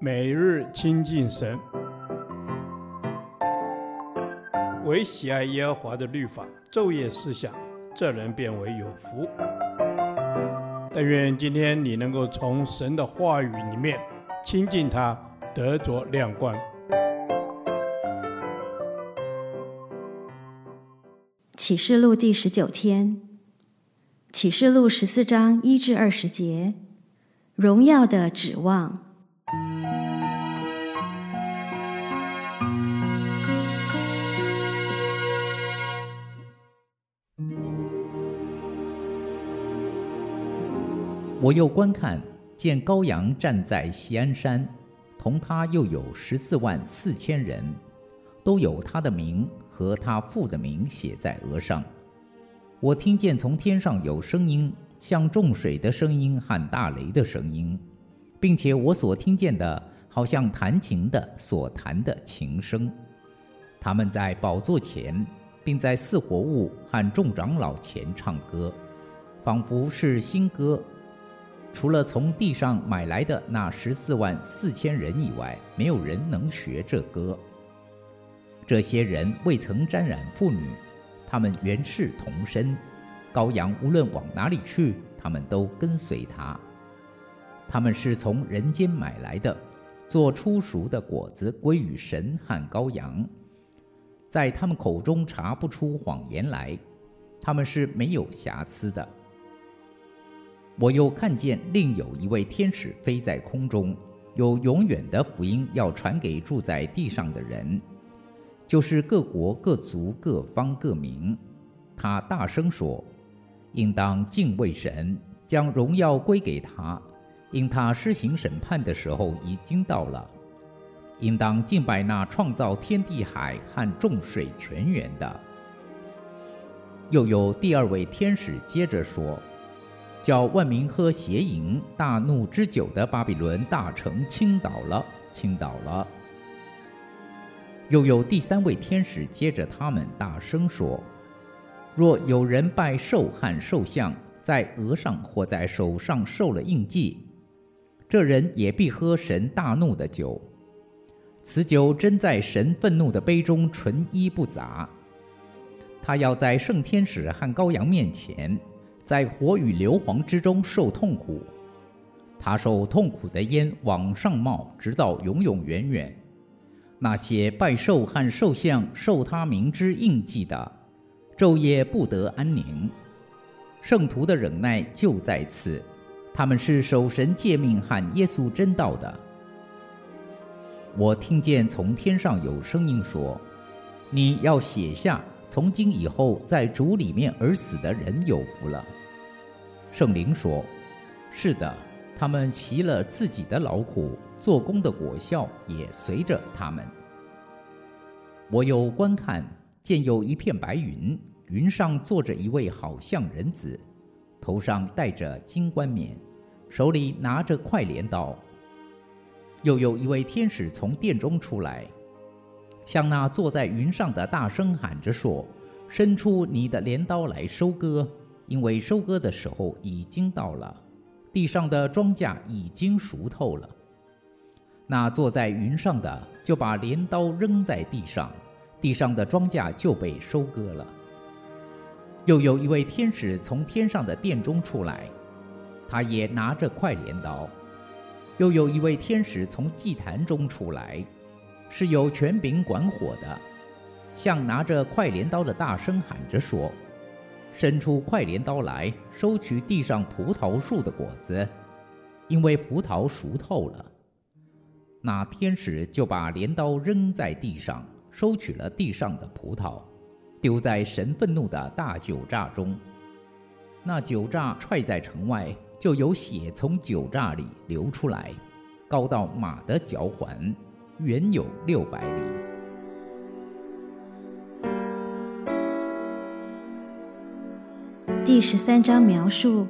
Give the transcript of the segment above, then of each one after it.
每日亲近神，唯喜爱耶和华的律法，昼夜思想，这人便为有福。但愿今天你能够从神的话语里面亲近他，得着亮光。启示录第十九天，启示录十四章一至二十节，荣耀的指望。我又观看，见高阳站在西安山，同他又有十四万四千人，都有他的名和他父的名写在额上。我听见从天上有声音，像众水的声音和大雷的声音，并且我所听见的，好像弹琴的所弹的琴声。他们在宝座前，并在四活物和众长老前唱歌，仿佛是新歌。除了从地上买来的那十四万四千人以外，没有人能学这歌。这些人未曾沾染妇女，他们原是童身。羔羊无论往哪里去，他们都跟随他。他们是从人间买来的，做初熟的果子归于神和羔羊。在他们口中查不出谎言来，他们是没有瑕疵的。我又看见另有一位天使飞在空中，有永远的福音要传给住在地上的人，就是各国、各族、各方、各民。他大声说：“应当敬畏神，将荣耀归给他，因他施行审判的时候已经到了。应当敬拜那创造天地海和众水泉源的。”又有第二位天使接着说。叫万民喝邪淫大怒之酒的巴比伦大城倾倒了，倾倒了。又有第三位天使接着他们大声说：若有人拜兽和兽像，在额上或在手上受了印记，这人也必喝神大怒的酒。此酒真在神愤怒的杯中，纯一不杂。他要在圣天使和羔羊面前。在火与硫磺之中受痛苦，他受痛苦的烟往上冒，直到永永远远。那些拜兽和兽像、受他名之印记的，昼夜不得安宁。圣徒的忍耐就在此，他们是守神诫命和耶稣真道的。我听见从天上有声音说：“你要写下。”从今以后，在主里面而死的人有福了。圣灵说：“是的，他们习了自己的劳苦，做工的果效也随着他们。”我又观看，见有一片白云，云上坐着一位好像人子，头上戴着金冠冕，手里拿着快镰刀。又有一位天使从殿中出来。向那坐在云上的大声喊着说：“伸出你的镰刀来收割，因为收割的时候已经到了，地上的庄稼已经熟透了。”那坐在云上的就把镰刀扔在地上，地上的庄稼就被收割了。又有一位天使从天上的殿中出来，他也拿着快镰刀。又有一位天使从祭坛中出来。是有权柄管火的，向拿着快镰刀的大声喊着说：“伸出快镰刀来，收取地上葡萄树的果子，因为葡萄熟透了。”那天使就把镰刀扔在地上，收取了地上的葡萄，丢在神愤怒的大酒榨中。那酒榨踹在城外，就有血从酒榨里流出来，高到马的脚环。远有六百里。第十三章描述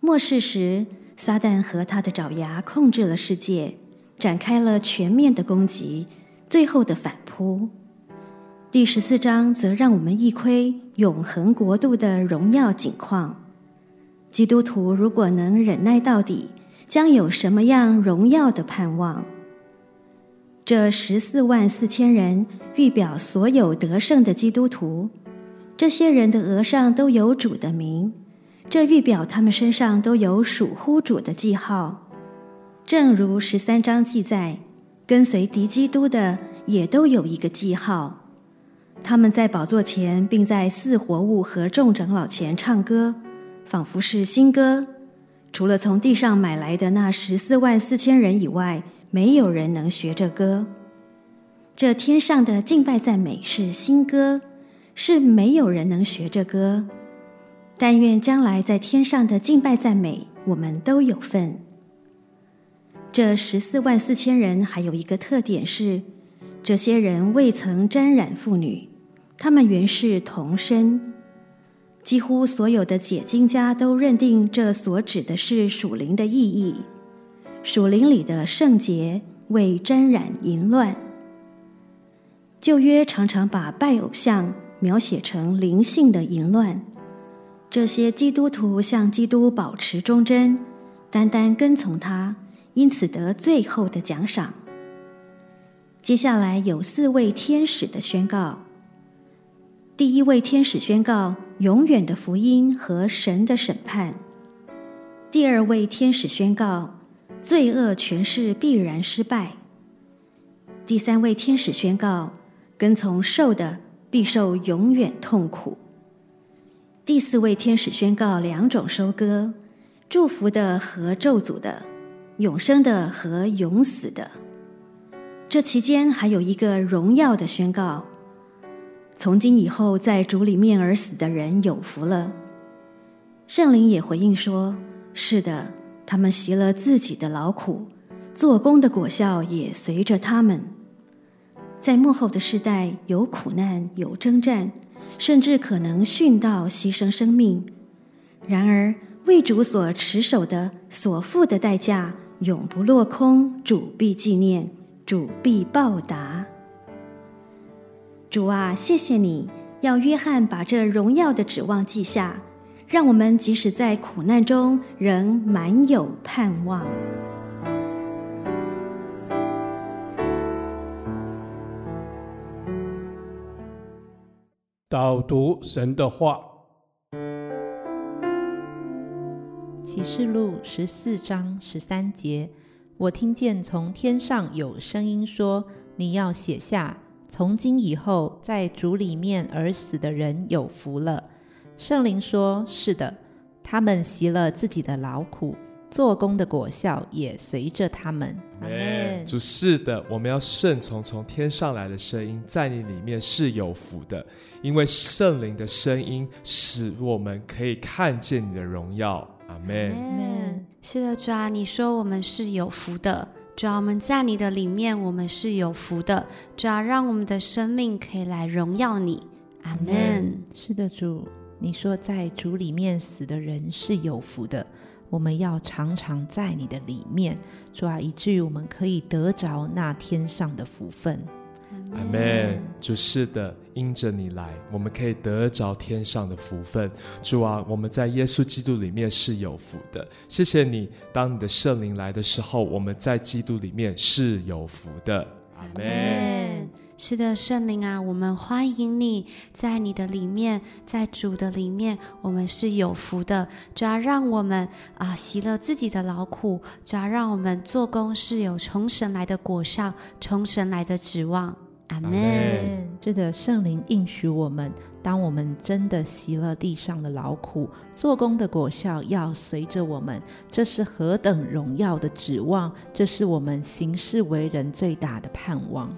末世时，撒旦和他的爪牙控制了世界，展开了全面的攻击，最后的反扑。第十四章则让我们一窥永恒国度的荣耀景况。基督徒如果能忍耐到底，将有什么样荣耀的盼望？这十四万四千人预表所有得胜的基督徒，这些人的额上都有主的名，这预表他们身上都有属乎主的记号。正如十三章记载，跟随敌基督的也都有一个记号。他们在宝座前，并在四活物和众长老前唱歌，仿佛是新歌。除了从地上买来的那十四万四千人以外，没有人能学这歌。这天上的敬拜赞美是新歌，是没有人能学这歌。但愿将来在天上的敬拜赞美，我们都有份。这十四万四千人还有一个特点是，这些人未曾沾染妇女，他们原是童身。几乎所有的解经家都认定这所指的是属灵的意义，属灵里的圣洁未沾染淫乱。旧约常常把拜偶像描写成灵性的淫乱，这些基督徒向基督保持忠贞，单单跟从他，因此得最后的奖赏。接下来有四位天使的宣告。第一位天使宣告永远的福音和神的审判。第二位天使宣告罪恶权势必然失败。第三位天使宣告跟从兽的必受永远痛苦。第四位天使宣告两种收割：祝福的和咒诅的，永生的和永死的。这期间还有一个荣耀的宣告。从今以后，在主里面而死的人有福了。圣灵也回应说：“是的，他们习了自己的劳苦，做工的果效也随着他们。在幕后的世代，有苦难，有征战，甚至可能殉道牺牲生命。然而，为主所持守的、所付的代价，永不落空。主必纪念，主必报答。”主啊，谢谢你，要约翰把这荣耀的指望记下，让我们即使在苦难中，仍满有盼望。导读神的话，启示录十四章十三节，我听见从天上有声音说：“你要写下。”从今以后，在主里面而死的人有福了。圣灵说：“是的，他们习了自己的劳苦，做工的果效也随着他们。”阿门。主是的，我们要顺从从天上来的声音，在你里面是有福的，因为圣灵的声音使我们可以看见你的荣耀。阿门。阿门。是的，主啊，你说我们是有福的。主啊，我们在你的里面，我们是有福的。主啊，让我们的生命可以来荣耀你。阿门。是的，主，你说在主里面死的人是有福的。我们要常常在你的里面，主啊，以至于我们可以得着那天上的福分。阿门。主是的，因着你来，我们可以得着天上的福分。主啊，我们在耶稣基督里面是有福的。谢谢你，当你的圣灵来的时候，我们在基督里面是有福的。阿门。是的，圣灵啊，我们欢迎你在你的里面，在主的里面，我们是有福的。主要让我们啊，习了自己的劳苦，主要让我们做工是有从神来的果效，从神来的指望。阿门。是的，圣灵应许我们，当我们真的习了地上的劳苦，做工的果效要随着我们，这是何等荣耀的指望！这是我们行事为人最大的盼望。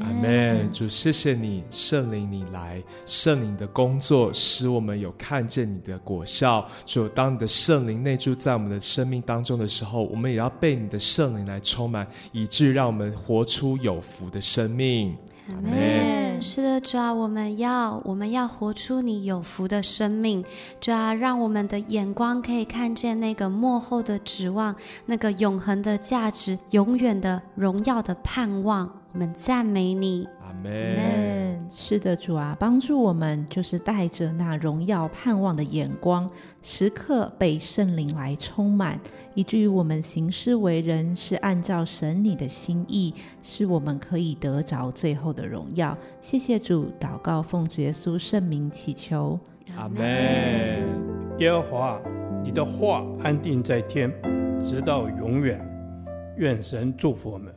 阿门。主，谢谢你，圣灵，你来，圣灵的工作使我们有看见你的果效。主，当你的圣灵内住在我们的生命当中的时候，我们也要被你的圣灵来充满，以致让我们活出有福的生命。阿门。是的，主啊，我们要我们要活出你有福的生命，主啊，让我们的眼光可以看见那个幕后的指望，那个永恒的价值，永远的荣耀的盼望。我们赞美你。门。是的，主啊，帮助我们，就是带着那荣耀盼望的眼光，时刻被圣灵来充满，以至于我们行事为人是按照神你的心意，是我们可以得着最后的荣耀。谢谢主，祷告奉主耶稣圣名祈求，阿门。耶和华，你的话安定在天，直到永远。愿神祝福我们。